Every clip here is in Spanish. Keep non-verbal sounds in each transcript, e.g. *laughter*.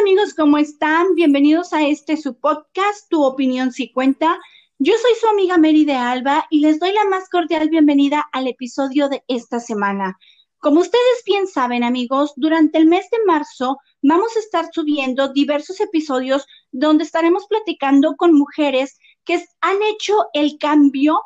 amigos? ¿Cómo están? Bienvenidos a este su podcast, Tu opinión si cuenta. Yo soy su amiga Mary de Alba y les doy la más cordial bienvenida al episodio de esta semana. Como ustedes bien saben, amigos, durante el mes de marzo vamos a estar subiendo diversos episodios donde estaremos platicando con mujeres que han hecho el cambio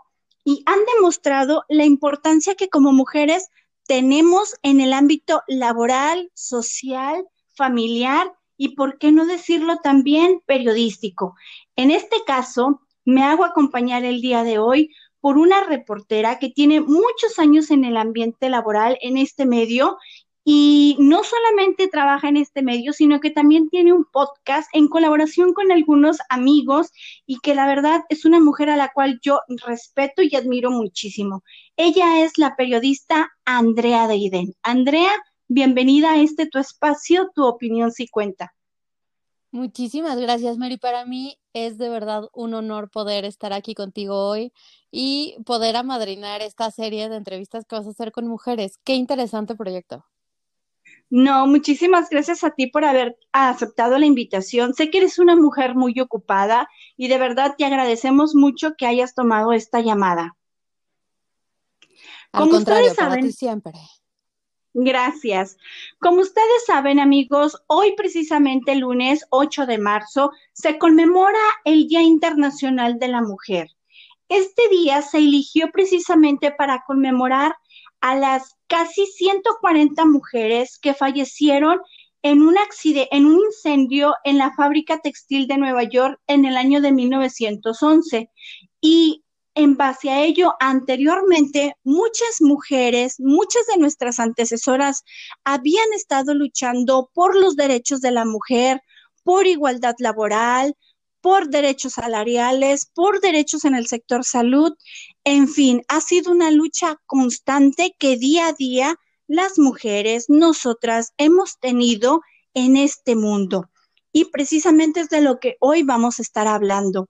y han demostrado la importancia que como mujeres tenemos en el ámbito laboral, social, familiar y, por qué no decirlo también, periodístico. En este caso, me hago acompañar el día de hoy por una reportera que tiene muchos años en el ambiente laboral en este medio y no solamente trabaja en este medio, sino que también tiene un podcast en colaboración con algunos amigos y que la verdad es una mujer a la cual yo respeto y admiro muchísimo. Ella es la periodista Andrea Deiden. Andrea, bienvenida a este tu espacio, tu opinión si cuenta. Muchísimas gracias, Mary. Para mí es de verdad un honor poder estar aquí contigo hoy y poder amadrinar esta serie de entrevistas que vas a hacer con mujeres. Qué interesante proyecto. No, muchísimas gracias a ti por haber aceptado la invitación. Sé que eres una mujer muy ocupada y de verdad te agradecemos mucho que hayas tomado esta llamada. Al contrario, para ti siempre. Gracias. Como ustedes saben, amigos, hoy precisamente lunes 8 de marzo se conmemora el Día Internacional de la Mujer. Este día se eligió precisamente para conmemorar a las casi 140 mujeres que fallecieron en un, en un incendio en la fábrica textil de Nueva York en el año de 1911. Y en base a ello, anteriormente, muchas mujeres, muchas de nuestras antecesoras habían estado luchando por los derechos de la mujer, por igualdad laboral, por derechos salariales, por derechos en el sector salud. En fin, ha sido una lucha constante que día a día las mujeres, nosotras, hemos tenido en este mundo. Y precisamente es de lo que hoy vamos a estar hablando.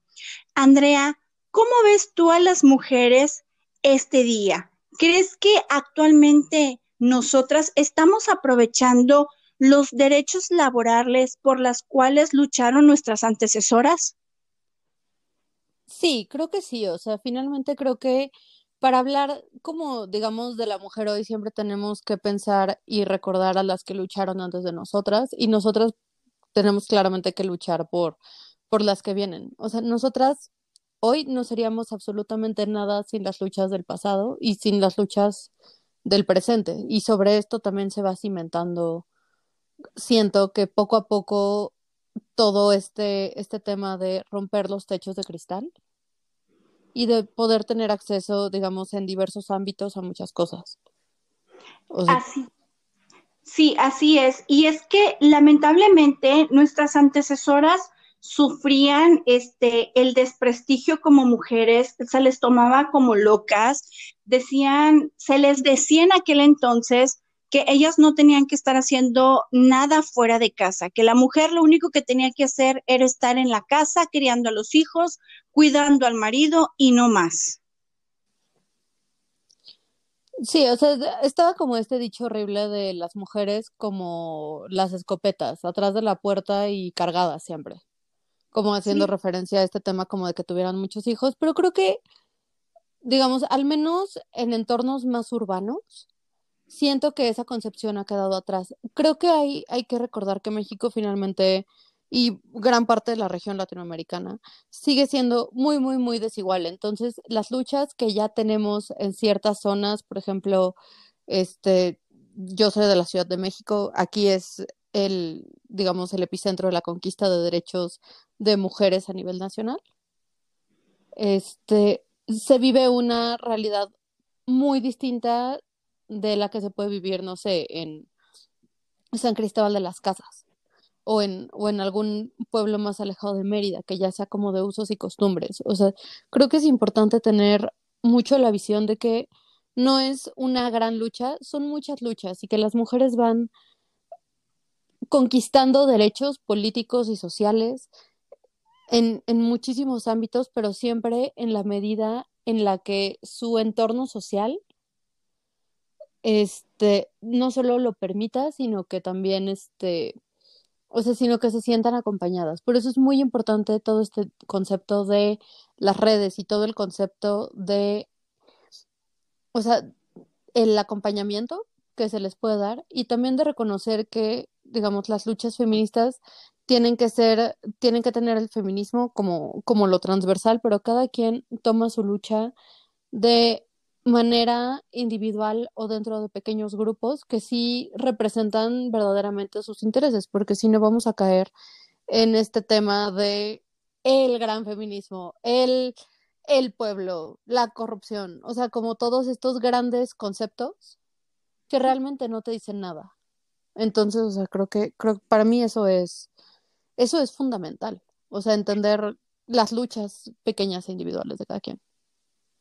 Andrea, ¿cómo ves tú a las mujeres este día? ¿Crees que actualmente nosotras estamos aprovechando los derechos laborales por las cuales lucharon nuestras antecesoras? Sí, creo que sí. O sea, finalmente creo que para hablar como, digamos, de la mujer hoy siempre tenemos que pensar y recordar a las que lucharon antes de nosotras y nosotras tenemos claramente que luchar por, por las que vienen. O sea, nosotras hoy no seríamos absolutamente nada sin las luchas del pasado y sin las luchas del presente. Y sobre esto también se va cimentando siento que poco a poco todo este, este tema de romper los techos de cristal y de poder tener acceso, digamos, en diversos ámbitos a muchas cosas. así. Sí, así es. Y es que lamentablemente nuestras antecesoras sufrían este el desprestigio como mujeres, se les tomaba como locas, decían, se les decía en aquel entonces que ellas no tenían que estar haciendo nada fuera de casa, que la mujer lo único que tenía que hacer era estar en la casa criando a los hijos, cuidando al marido y no más. Sí, o sea, estaba como este dicho horrible de las mujeres como las escopetas, atrás de la puerta y cargadas siempre, como haciendo referencia a este tema como de que tuvieran muchos hijos, pero creo que, digamos, al menos en entornos más urbanos, siento que esa concepción ha quedado atrás. Creo que hay, hay que recordar que México finalmente y gran parte de la región latinoamericana sigue siendo muy, muy, muy desigual. Entonces, las luchas que ya tenemos en ciertas zonas, por ejemplo, este, yo soy de la Ciudad de México, aquí es el, digamos, el epicentro de la conquista de derechos de mujeres a nivel nacional. Este, se vive una realidad muy distinta de la que se puede vivir, no sé, en San Cristóbal de las Casas o en, o en algún pueblo más alejado de Mérida, que ya sea como de usos y costumbres. O sea, creo que es importante tener mucho la visión de que no es una gran lucha, son muchas luchas y que las mujeres van conquistando derechos políticos y sociales en, en muchísimos ámbitos, pero siempre en la medida en la que su entorno social este, no solo lo permita, sino que también este, o sea, sino que se sientan acompañadas. Por eso es muy importante todo este concepto de las redes y todo el concepto de, o sea, el acompañamiento que se les puede dar y también de reconocer que, digamos, las luchas feministas tienen que ser, tienen que tener el feminismo como, como lo transversal, pero cada quien toma su lucha de manera individual o dentro de pequeños grupos que sí representan verdaderamente sus intereses, porque si no vamos a caer en este tema de el gran feminismo, el, el pueblo, la corrupción, o sea, como todos estos grandes conceptos que realmente no te dicen nada. Entonces, o sea, creo que, creo para mí eso es, eso es fundamental. O sea, entender las luchas pequeñas e individuales de cada quien.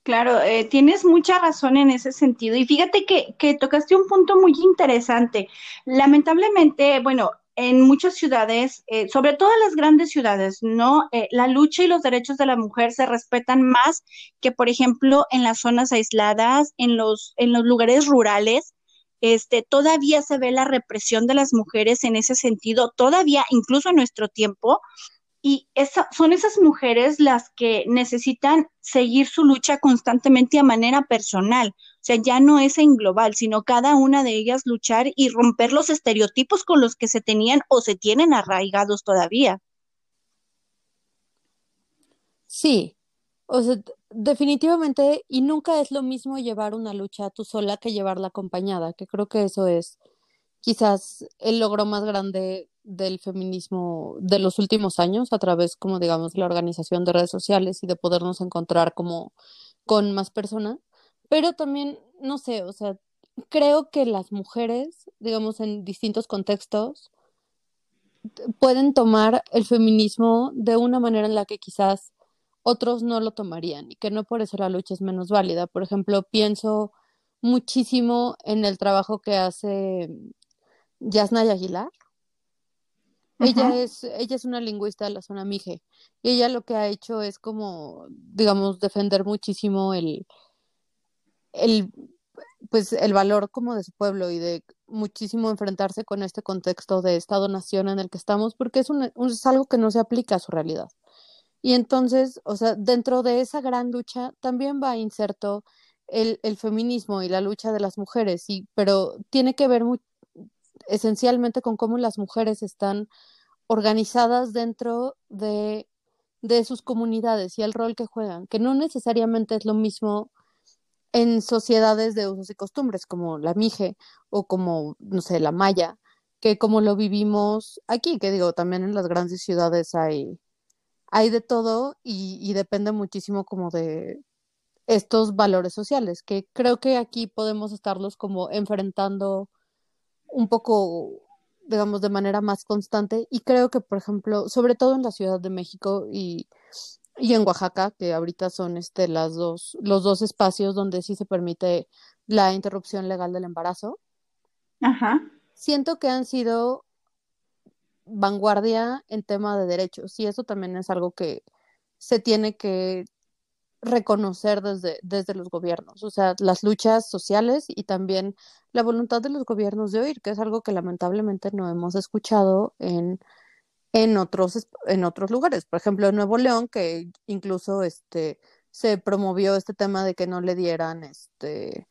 Claro, eh, tienes mucha razón en ese sentido. Y fíjate que, que tocaste un punto muy interesante. Lamentablemente, bueno, en muchas ciudades, eh, sobre todo en las grandes ciudades, ¿no? Eh, la lucha y los derechos de la mujer se respetan más que, por ejemplo, en las zonas aisladas, en los, en los lugares rurales. Este, todavía se ve la represión de las mujeres en ese sentido, todavía, incluso en nuestro tiempo, y esa, son esas mujeres las que necesitan seguir su lucha constantemente a manera personal. O sea, ya no es en global, sino cada una de ellas luchar y romper los estereotipos con los que se tenían o se tienen arraigados todavía. Sí, o sea, definitivamente, y nunca es lo mismo llevar una lucha tú sola que llevarla acompañada, que creo que eso es quizás el logro más grande del feminismo de los últimos años a través, como digamos, la organización de redes sociales y de podernos encontrar como con más personas. Pero también, no sé, o sea, creo que las mujeres, digamos, en distintos contextos, pueden tomar el feminismo de una manera en la que quizás otros no lo tomarían y que no por eso la lucha es menos válida. Por ejemplo, pienso muchísimo en el trabajo que hace Yasnaya Aguilar, ella es, ella es una lingüista de la zona Mije y ella lo que ha hecho es como, digamos, defender muchísimo el, el, pues el valor como de su pueblo y de muchísimo enfrentarse con este contexto de Estado-nación en el que estamos, porque es, un, es algo que no se aplica a su realidad. Y entonces, o sea, dentro de esa gran lucha también va inserto el, el feminismo y la lucha de las mujeres, y, pero tiene que ver esencialmente con cómo las mujeres están organizadas dentro de, de sus comunidades y el rol que juegan, que no necesariamente es lo mismo en sociedades de usos y costumbres como la Mije o como, no sé, la Maya, que como lo vivimos aquí, que digo, también en las grandes ciudades hay, hay de todo y, y depende muchísimo como de estos valores sociales, que creo que aquí podemos estarlos como enfrentando un poco, digamos, de manera más constante. Y creo que, por ejemplo, sobre todo en la Ciudad de México y, y en Oaxaca, que ahorita son este, las dos, los dos espacios donde sí se permite la interrupción legal del embarazo. Ajá. Siento que han sido vanguardia en tema de derechos y eso también es algo que se tiene que reconocer desde, desde los gobiernos, o sea, las luchas sociales y también la voluntad de los gobiernos de oír, que es algo que lamentablemente no hemos escuchado en, en, otros, en otros lugares. Por ejemplo, en Nuevo León, que incluso este, se promovió este tema de que no le dieran, este,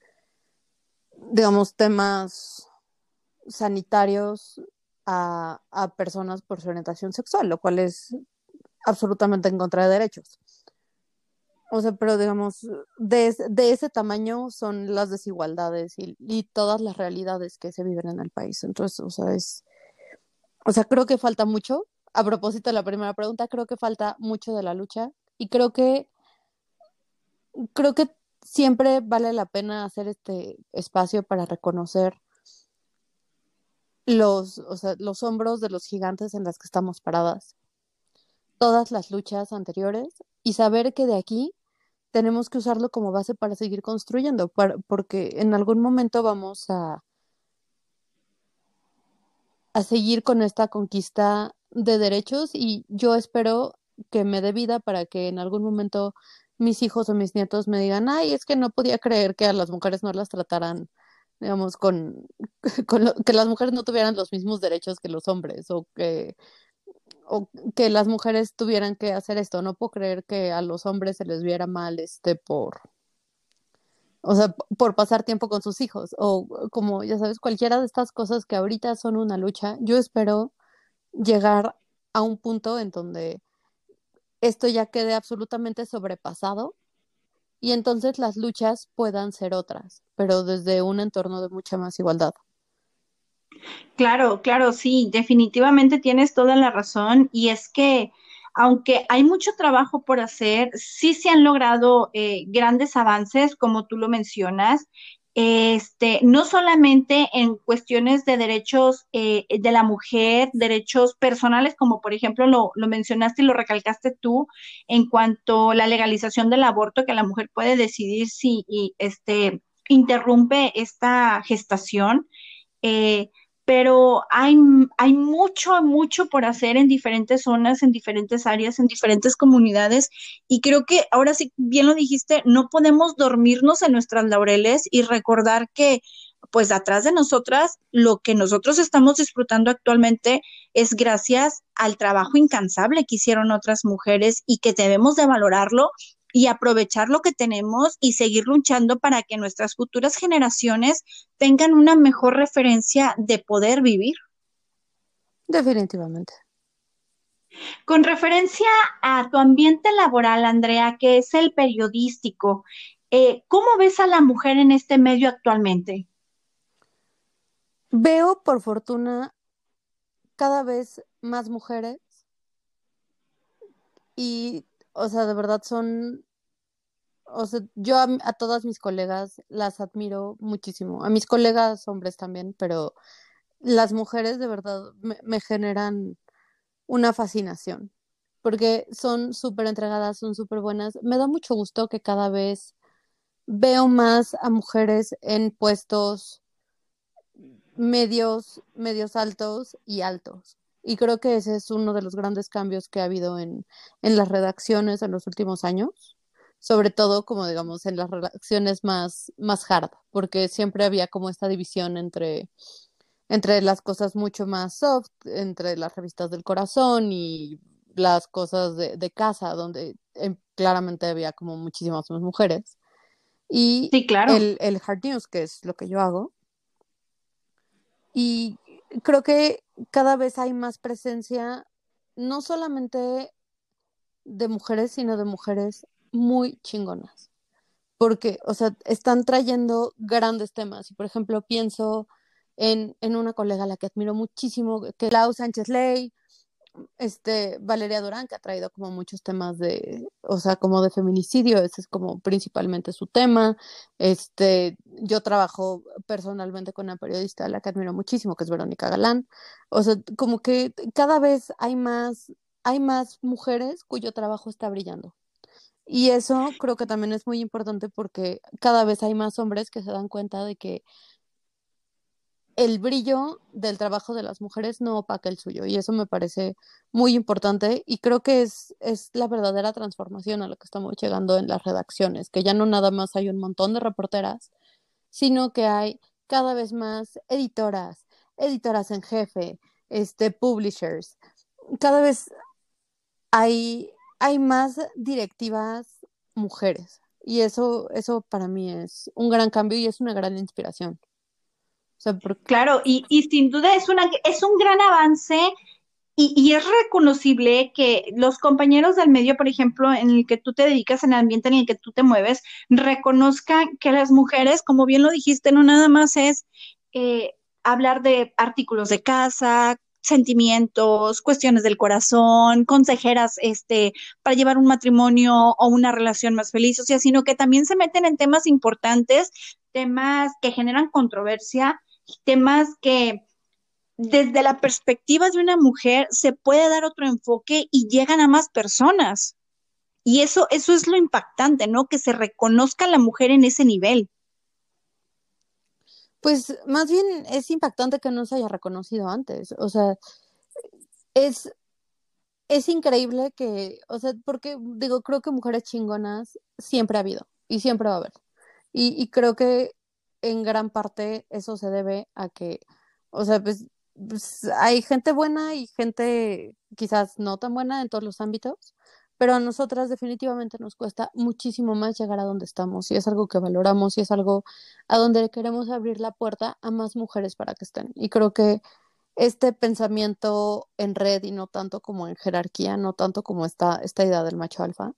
digamos, temas sanitarios a, personas por su orientación sexual, lo cual es absolutamente en contra de derechos. O sea, pero digamos, de, de ese tamaño son las desigualdades y, y, todas las realidades que se viven en el país. Entonces, o sea, es, o sea, creo que falta mucho. A propósito de la primera pregunta, creo que falta mucho de la lucha y creo que, creo que siempre vale la pena hacer este espacio para reconocer los, o sea, los hombros de los gigantes en las que estamos paradas, todas las luchas anteriores y saber que de aquí tenemos que usarlo como base para seguir construyendo, porque en algún momento vamos a, a seguir con esta conquista de derechos y yo espero que me dé vida para que en algún momento mis hijos o mis nietos me digan, ay, es que no podía creer que a las mujeres no las trataran digamos, con, *laughs* con que las mujeres no tuvieran los mismos derechos que los hombres o que o que las mujeres tuvieran que hacer esto. No puedo creer que a los hombres se les viera mal este por o sea, por pasar tiempo con sus hijos o como ya sabes, cualquiera de estas cosas que ahorita son una lucha. Yo espero llegar a un punto en donde esto ya quede absolutamente sobrepasado y entonces las luchas puedan ser otras, pero desde un entorno de mucha más igualdad. Claro, claro, sí, definitivamente tienes toda la razón y es que aunque hay mucho trabajo por hacer, sí se han logrado eh, grandes avances, como tú lo mencionas, este, no solamente en cuestiones de derechos eh, de la mujer, derechos personales, como por ejemplo lo, lo, mencionaste y lo recalcaste tú, en cuanto a la legalización del aborto, que la mujer puede decidir si este, interrumpe esta gestación. Eh, pero hay, hay mucho, mucho por hacer en diferentes zonas, en diferentes áreas, en diferentes comunidades. Y creo que ahora sí, bien lo dijiste, no podemos dormirnos en nuestras laureles y recordar que pues atrás de nosotras, lo que nosotros estamos disfrutando actualmente es gracias al trabajo incansable que hicieron otras mujeres y que debemos de valorarlo y aprovechar lo que tenemos y seguir luchando para que nuestras futuras generaciones tengan una mejor referencia de poder vivir. Definitivamente. Con referencia a tu ambiente laboral, Andrea, que es el periodístico, eh, ¿cómo ves a la mujer en este medio actualmente? Veo, por fortuna, cada vez más mujeres y o sea, de verdad son, o sea, yo a, todas mis colegas las admiro muchísimo, a mis colegas hombres también, pero las mujeres de verdad me, generan una fascinación, porque son súper entregadas, son súper buenas. Me da mucho gusto que cada vez veo más a mujeres en puestos medios, medios altos y altos. Y creo que ese es uno de los grandes cambios que ha habido en, en las redacciones en los últimos años, sobre todo como digamos en las redacciones más, más hard, porque siempre había como esta división entre, entre las cosas mucho más soft, entre las revistas del corazón y las cosas de, de casa, donde claramente había como muchísimas más mujeres. Y sí, claro. el, el hard news, que es lo que yo hago. Y creo que cada vez hay más presencia, no solamente de mujeres, sino de mujeres muy chingonas. Porque, o sea, están trayendo grandes temas. Y, por ejemplo, pienso en, en una colega a la que admiro muchísimo, que Lau Sánchez Ley, este, Valeria Durán, que ha traído como muchos temas de, o sea, como de feminicidio, ese es como principalmente su tema. Este, yo trabajo personalmente con una periodista a la que admiro muchísimo, que es Verónica Galán. O sea, como que cada vez hay más, hay más mujeres cuyo trabajo está brillando. Y eso creo que también es muy importante porque cada vez hay más hombres que se dan cuenta de que el brillo del trabajo de las mujeres no opaca el suyo y eso me parece muy importante y creo que es, es la verdadera transformación a la que estamos llegando en las redacciones, que ya no nada más hay un montón de reporteras, sino que hay cada vez más editoras, editoras en jefe, este, publishers, cada vez hay, hay más directivas mujeres y eso, eso para mí es un gran cambio y es una gran inspiración. Claro, y, y, sin duda es, una, es un gran avance y, y, es reconocible que los compañeros del medio, por ejemplo, en el que tú te dedicas, en el ambiente en el que tú te mueves, reconozcan que las mujeres, como bien lo dijiste, no nada más es eh, hablar de artículos de casa, sentimientos, cuestiones del corazón, consejeras este, para llevar un matrimonio o una relación más feliz, o sea, sino que también se meten en temas importantes, temas que generan controversia temas que desde la perspectiva de una mujer se puede dar otro enfoque y llegan a más personas. Y eso, eso es lo impactante, ¿no? Que se reconozca a la mujer en ese nivel. Pues más bien es impactante que no se haya reconocido antes. O sea, es, es increíble que, o sea, porque digo, creo que mujeres chingonas siempre ha habido y siempre va a haber. Y, y creo que en gran parte eso se debe a que, o sea, pues, pues, hay gente buena y gente quizás no tan buena en todos los ámbitos, pero a nosotras definitivamente nos cuesta muchísimo más llegar a donde estamos y es algo que valoramos y es algo a donde queremos abrir la puerta a más mujeres para que estén. Y creo que este pensamiento en red y no tanto como en jerarquía, no tanto como esta, esta idea del macho alfa,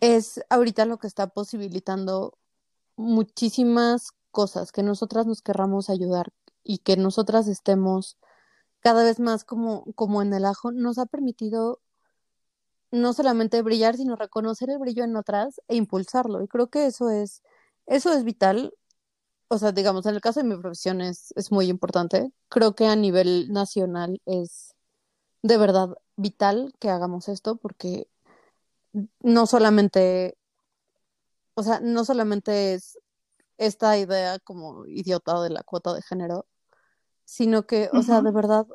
es ahorita lo que está posibilitando muchísimas cosas que nosotras nos querramos ayudar y que nosotras estemos cada vez más como, como en el ajo, nos ha permitido no solamente brillar, sino reconocer el brillo en otras e impulsarlo. Y creo que eso es, eso es vital. O sea, digamos, en el caso de mi profesión es, es muy importante. Creo que a nivel nacional es de verdad vital que hagamos esto porque no solamente, o sea, no solamente es esta idea como idiota de la cuota de género, sino que, o sea, de verdad,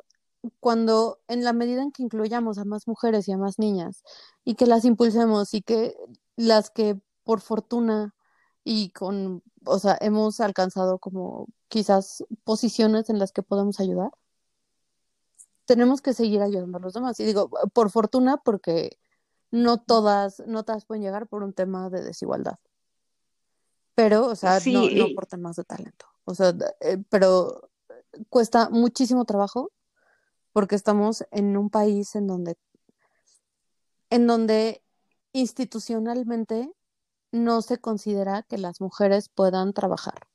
cuando en la medida en que incluyamos a más mujeres y a más niñas y que las impulsemos y que las que por fortuna y con, o sea, hemos alcanzado como quizás posiciones en las que podemos ayudar, tenemos que seguir ayudando a los demás. Y digo, por fortuna, porque no todas, no todas pueden llegar por un tema de desigualdad. Pero, o sea, no, no por temas de talento. O sea, eh, pero cuesta muchísimo trabajo porque estamos en un país en donde, en donde institucionalmente no se considera que las mujeres puedan trabajar.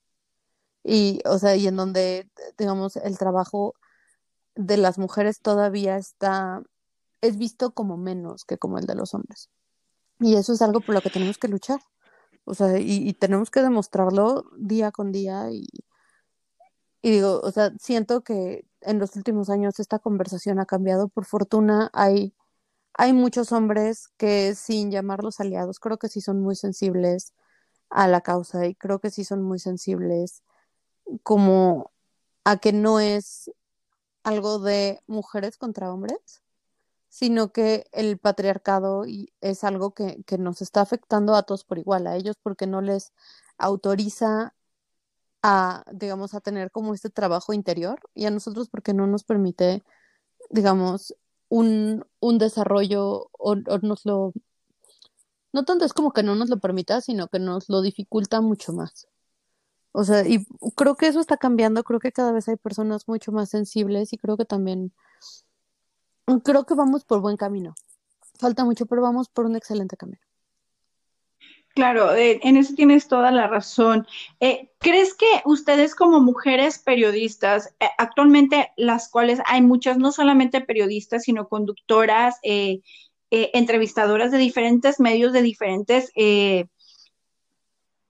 Y, o sea, y en donde, digamos, el trabajo de las mujeres todavía está es visto como menos que como el de los hombres. Y eso es algo por lo que tenemos que luchar. O sea, y, tenemos que demostrarlo día con día. Y, y digo, o sea, siento que en los últimos años esta conversación ha cambiado. Por fortuna hay, hay muchos hombres que sin llamarlos aliados, creo que sí son muy sensibles a la causa y creo que sí son muy sensibles como a que no es algo de mujeres contra hombres, sino que el patriarcado es algo que, que, nos está afectando a todos por igual, a ellos porque no les autoriza a, digamos, a tener como este trabajo interior y a nosotros porque no nos permite, digamos, un, un desarrollo o, o nos lo... No tanto es como que no nos lo permita, sino que nos lo dificulta mucho más. O sea, y creo que eso está cambiando, creo que cada vez hay personas mucho más sensibles y creo que también Creo que vamos por buen camino. Falta mucho, pero vamos por un excelente camino. Claro, eh, en eso tienes toda la razón. Eh, ¿Crees que ustedes como mujeres periodistas, eh, actualmente las cuales hay muchas, no solamente periodistas, sino conductoras, entrevistadoras de diferentes medios, de diferentes,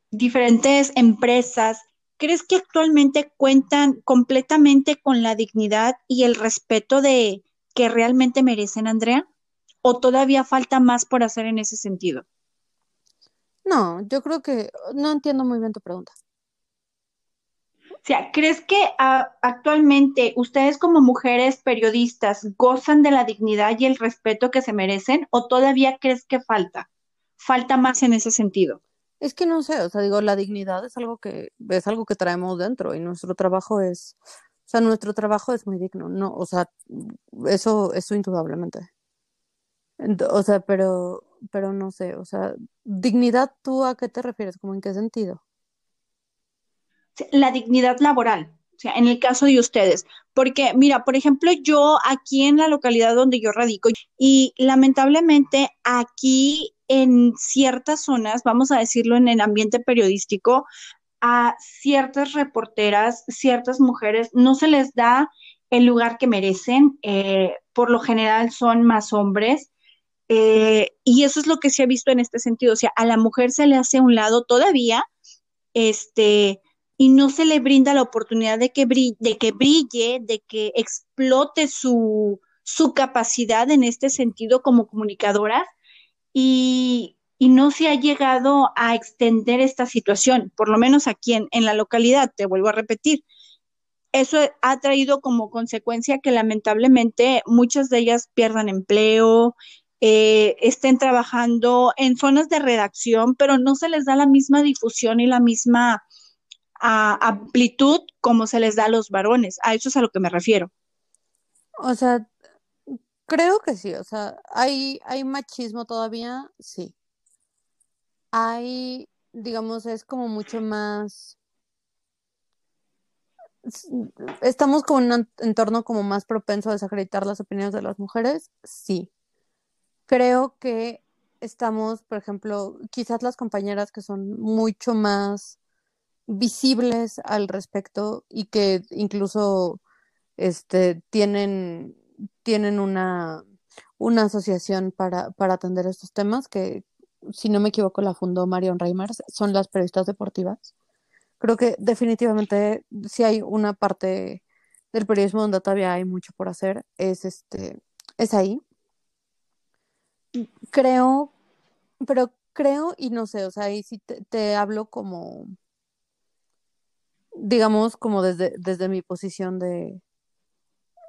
diferentes empresas, ¿crees que actualmente cuentan completamente con la dignidad y el respeto de, que realmente merecen, Andrea? ¿O todavía falta más por hacer en ese sentido? No, yo creo que no entiendo muy bien tu pregunta. O sea, ¿crees que actualmente ustedes como mujeres periodistas gozan de la dignidad y el respeto que se merecen o todavía crees que falta? Falta más en ese sentido. Es que no sé, o sea, digo, la dignidad es algo que es algo que traemos dentro y nuestro trabajo es sea, nuestro trabajo es muy digno, no, o sea, eso, eso indudablemente. O sea, pero, pero no sé, o sea, dignidad, ¿tú a qué te refieres? ¿Cómo en qué sentido? La dignidad laboral, o sea, en el caso de ustedes, porque mira, por ejemplo, yo aquí en la localidad donde yo radico y lamentablemente aquí en ciertas zonas, vamos a decirlo en el ambiente periodístico, a ciertas reporteras, ciertas mujeres, no se les da el lugar que merecen, eh, por lo general son más hombres, eh, y eso es lo que se ha visto en este sentido, o sea, a la mujer se le hace un lado todavía, este, y no se le brinda la oportunidad de que brille, de que, brille, de que explote su, su capacidad en este sentido como comunicadoras, y y no se ha llegado a extender esta situación, por lo menos aquí en, la localidad, te vuelvo a repetir. Eso ha traído como consecuencia que lamentablemente muchas de ellas pierdan empleo, eh, estén trabajando en zonas de redacción, pero no se les da la misma difusión y la misma amplitud como se les da a los varones. A eso es a lo que me refiero. O sea, creo que sí, o sea, hay, hay machismo todavía, sí. Hay, digamos, es como mucho más estamos como en un entorno como más propenso a desacreditar las opiniones de las mujeres, sí. Creo que estamos, por ejemplo, quizás las compañeras que son mucho más visibles al respecto y que incluso este, tienen, tienen una, una asociación para, para atender estos temas que, si no me equivoco, la fundó Marion Reimers, son las periodistas deportivas creo que definitivamente si hay una parte del periodismo donde todavía hay mucho por hacer, es este, es ahí. Creo, pero creo y no sé, o sea, ahí sí te, hablo como, digamos, como desde, desde mi posición de,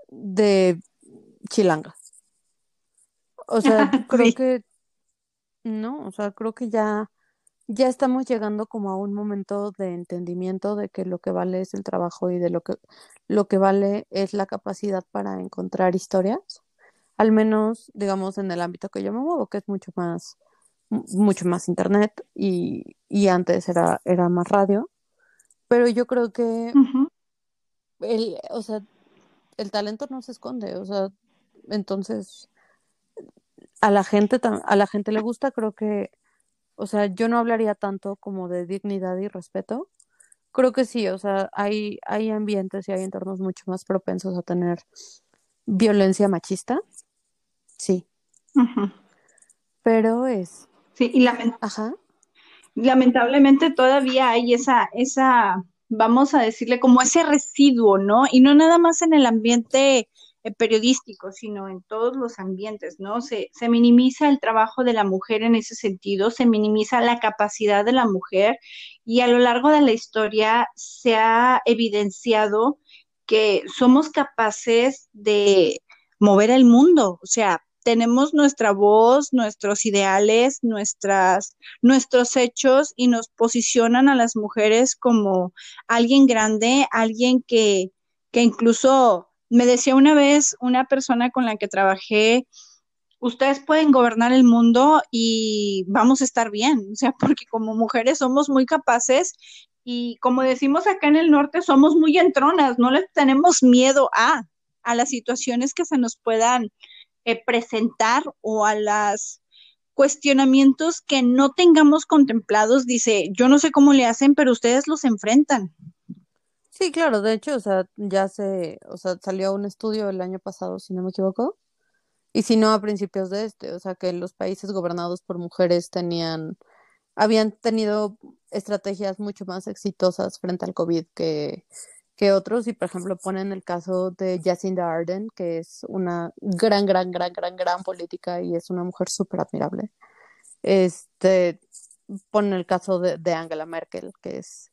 de chilanga. O sea, *laughs* creo que, no, o sea, creo que ya ya estamos llegando como a un momento de entendimiento de que lo que vale es el trabajo y de lo que lo que vale es la capacidad para encontrar historias, al menos digamos en el ámbito que yo me muevo, que es mucho más mucho más internet y, y antes era, era más radio, pero yo creo que el, o sea, el talento no se esconde, o sea, entonces a la gente a la gente le gusta, creo que o sea, yo no hablaría tanto como de dignidad y respeto. Creo que sí, o sea, hay, hay ambientes y hay entornos mucho más propensos a tener violencia machista. Sí. Pero es. Sí, y lamentablemente todavía hay esa, esa, vamos a decirle, como ese residuo, ¿no? Y no nada más en el ambiente periodístico, sino en todos los ambientes, ¿no? Se, se minimiza el trabajo de la mujer en ese sentido, se minimiza la capacidad de la mujer y a lo largo de la historia se ha evidenciado que somos capaces de mover el mundo, o sea, tenemos nuestra voz, nuestros ideales, nuestras, nuestros hechos y nos posicionan a las mujeres como alguien grande, alguien que, que incluso me decía una vez una persona con la que trabajé, ustedes pueden gobernar el mundo y vamos a estar bien, o sea, *laughs* porque como mujeres somos muy capaces y como decimos acá en el norte, somos muy entronas, no les tenemos miedo a, a las situaciones que se nos puedan eh, presentar o a los cuestionamientos que no tengamos contemplados. Dice, yo no sé cómo le hacen, pero ustedes los enfrentan. Sí, claro, de hecho, o sea, ya se, o sea, salió un estudio el año pasado, si no me equivoco, y si no a principios de este, o sea, que los países gobernados por mujeres tenían, habían tenido estrategias mucho más exitosas frente al COVID que, que otros, y por ejemplo ponen el caso de Jacinda Ardern, que es una gran, gran, gran, gran, gran política y es una mujer súper admirable. Este, ponen el caso de, de Angela Merkel, que es,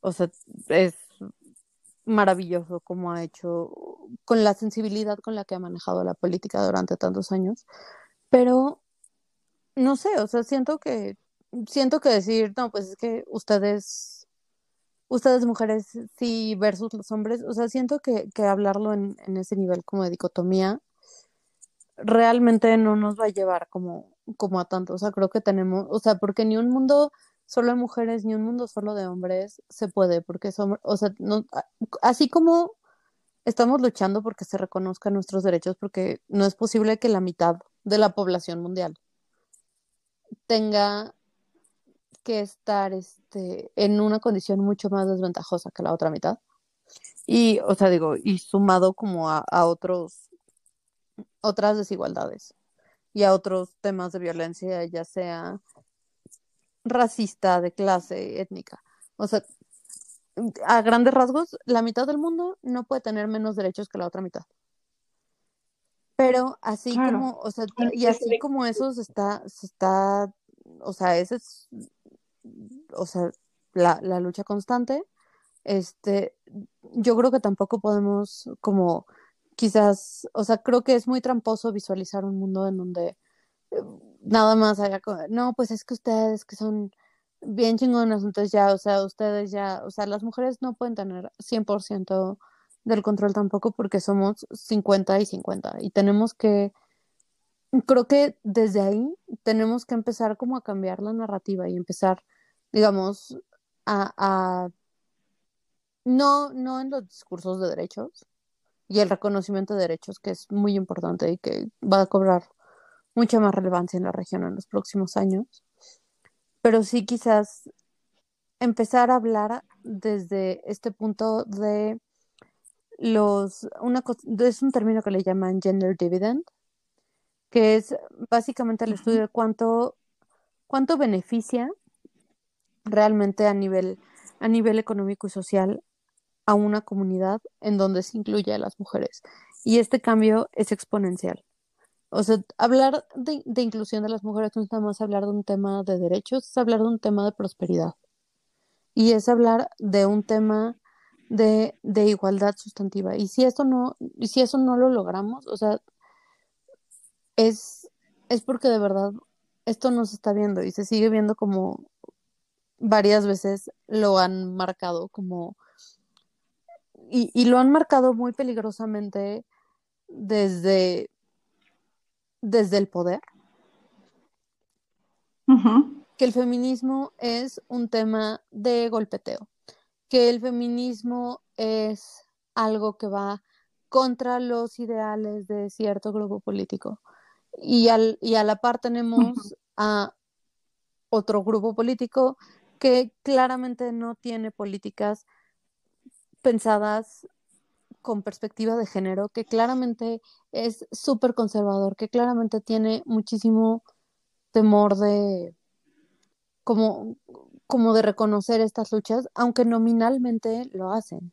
o sea, es maravilloso como ha hecho, con la sensibilidad con la que ha manejado la política durante tantos años, pero no sé, o sea, siento que, siento que decir, no, pues es que ustedes, ustedes mujeres sí versus los hombres, o sea, siento que, que hablarlo en, en ese nivel como de dicotomía realmente no nos va a llevar como, como a tanto, o sea, creo que tenemos, o sea, porque ni un mundo solo de mujeres ni un mundo solo de hombres se puede, porque somos, o sea, no, así como estamos luchando porque se reconozcan nuestros derechos, porque no es posible que la mitad de la población mundial tenga que estar este, en una condición mucho más desventajosa que la otra mitad. Y, o sea, digo, y sumado como a, a otros, otras desigualdades y a otros temas de violencia, ya sea racista, de clase, étnica. O sea, a grandes rasgos, la mitad del mundo no puede tener menos derechos que la otra mitad. Pero así como, o sea, y así como eso se está, se está, o sea, esa es, o sea, la, la lucha constante, este, yo creo que tampoco podemos como quizás, o sea, creo que es muy tramposo visualizar un mundo en donde nada más haga, no, pues es que ustedes que son bien chingonas, entonces ya, o sea, ustedes ya, o sea, las mujeres no pueden tener 100% del control tampoco porque somos 50 y 50 y tenemos que, creo que desde ahí tenemos que empezar como a cambiar la narrativa y empezar, digamos, a, a no, no en los discursos de derechos y el reconocimiento de derechos, que es muy importante y que va a cobrar mucha más relevancia en la región en los próximos años, pero sí quizás empezar a hablar desde este punto de los, una, es un término que le llaman gender dividend, que es básicamente el estudio de cuánto, cuánto beneficia realmente a nivel, a nivel económico y social a una comunidad en donde se incluye a las mujeres. Y este cambio es exponencial. O sea, hablar de, inclusión de las mujeres no es nada más hablar de un tema de derechos, es hablar de un tema de prosperidad. Y es hablar de un tema de, igualdad sustantiva. Y si esto no, si eso no lo logramos, o sea, es, es porque de verdad esto no se está viendo y se sigue viendo como varias veces lo han marcado como y lo han marcado muy peligrosamente desde desde el poder. Que el feminismo es un tema de golpeteo, que el feminismo es algo que va contra los ideales de cierto grupo político. Y, al, y a la par tenemos a otro grupo político que claramente no tiene políticas pensadas con perspectiva de género, que claramente es súper conservador, que claramente tiene muchísimo temor de como, como de reconocer estas luchas, aunque nominalmente lo hacen.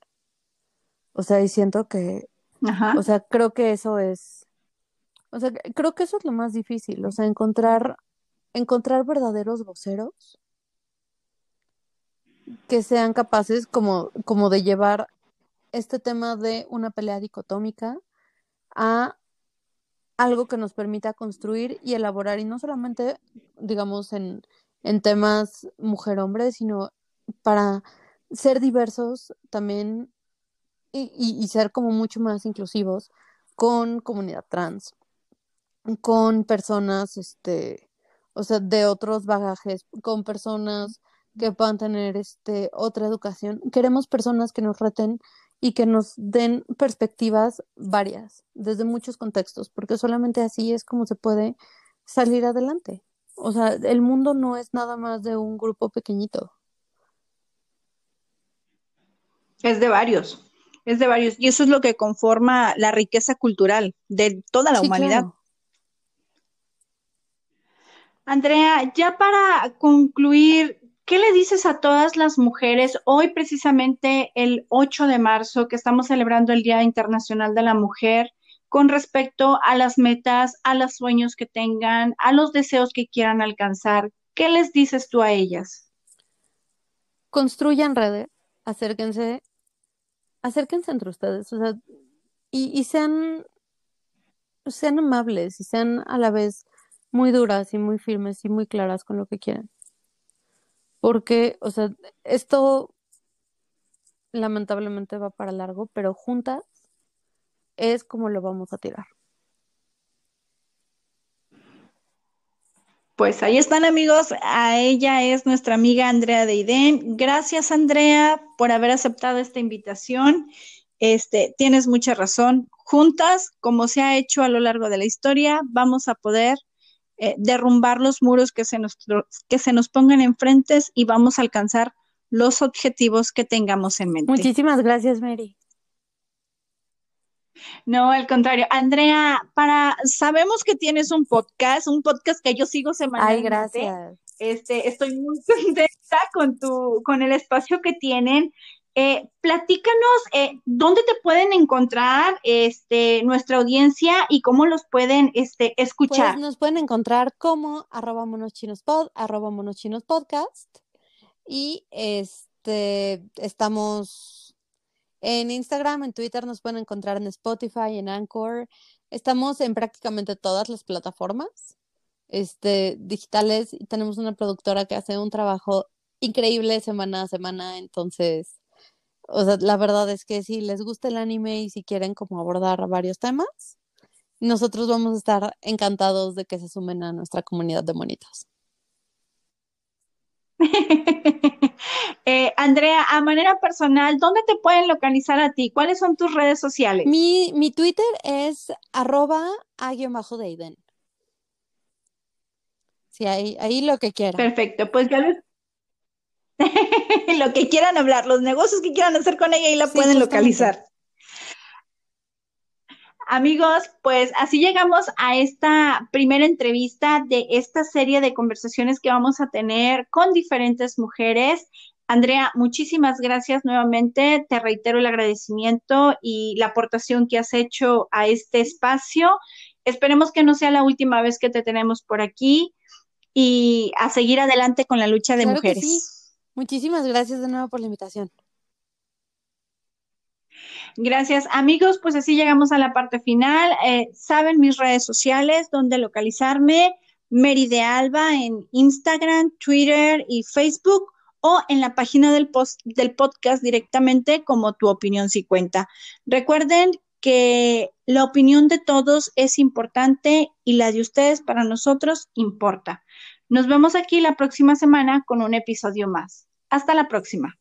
O sea, y siento que, o sea, creo que eso es, o sea, creo que eso es lo más difícil, o sea, encontrar, encontrar verdaderos voceros que sean capaces como, como de llevar este tema de una pelea dicotómica a algo que nos permita construir y elaborar, y no solamente, digamos, en, en temas mujer-hombre, sino para ser diversos también y, ser como mucho más inclusivos con comunidad trans, con personas, este, o sea, de otros bagajes, con personas que puedan tener este otra educación. Queremos personas que nos reten y que nos den perspectivas varias, desde muchos contextos, porque solamente así es como se puede salir adelante. O sea, el mundo no es nada más de un grupo pequeñito. Es de varios, es de varios. Y eso es lo que conforma la riqueza cultural de toda la humanidad. Andrea, ya para concluir, ¿Qué le dices a todas las mujeres hoy precisamente el 8 de marzo que estamos celebrando el Día Internacional de la Mujer con respecto a las metas, a los sueños que tengan, a los deseos que quieran alcanzar? ¿Qué les dices tú a ellas? Construyan redes, acérquense, acérquense entre ustedes, o sea, y, y sean, sean amables y sean a la vez muy duras y muy firmes y muy claras con lo que quieren porque, o sea, esto lamentablemente va para largo, pero juntas es como lo vamos a tirar. Pues ahí están amigos, a ella es nuestra amiga Andrea Deiden. Gracias Andrea por haber aceptado esta invitación. Este, tienes mucha razón. Juntas, como se ha hecho a lo largo de la historia, vamos a poder eh, derrumbar los muros que se, nos, que se nos pongan enfrente y vamos a alcanzar los objetivos que tengamos en mente. Muchísimas gracias, Mary. No, al contrario. Andrea, para sabemos que tienes un podcast, un podcast que yo sigo semanalmente. Ay, gracias. Este, estoy muy *laughs* contenta con tu, con el espacio que tienen. Eh, platícanos eh, dónde te pueden encontrar este, nuestra audiencia y cómo los pueden este, escuchar. Pues nos pueden encontrar como arroba monochinospod, arroba monochinospodcast y este, estamos en Instagram, en Twitter, nos pueden encontrar en Spotify, en Anchor. Estamos en prácticamente todas las plataformas. este, digitales y tenemos una productora que hace un trabajo increíble semana a semana, entonces, o sea, la verdad es que si les gusta el anime y si quieren como abordar varios temas, nosotros vamos a estar encantados de que se sumen a nuestra comunidad de monitos. *laughs* eh, Andrea, a manera personal, ¿dónde te pueden localizar a ti? ¿Cuáles son tus redes sociales? Mi, mi Twitter es arroba deiden. Sí, ahí, ahí lo que quieran. Perfecto, pues ya *laughs* lo que quieran hablar, los negocios que quieran hacer con ella, ahí la pueden localizar. Amigos, pues así llegamos a esta primera entrevista de esta serie de conversaciones que vamos a tener con diferentes mujeres. Andrea, muchísimas gracias nuevamente. Te reitero el agradecimiento y la aportación que has hecho a este espacio. Esperemos que no sea la última vez que te tenemos por aquí y a seguir adelante con la lucha de mujeres. Muchísimas gracias de nuevo por la invitación. Gracias, amigos. Pues así llegamos a la parte final. Eh, saben mis redes sociales, donde localizarme. Mary de Alba en Instagram, Twitter y Facebook o en la página del, post, del podcast directamente como tu opinión si cuenta. Recuerden que la opinión de todos es importante y la de ustedes para nosotros importa. Nos vemos aquí la próxima semana con un episodio más. Hasta la próxima.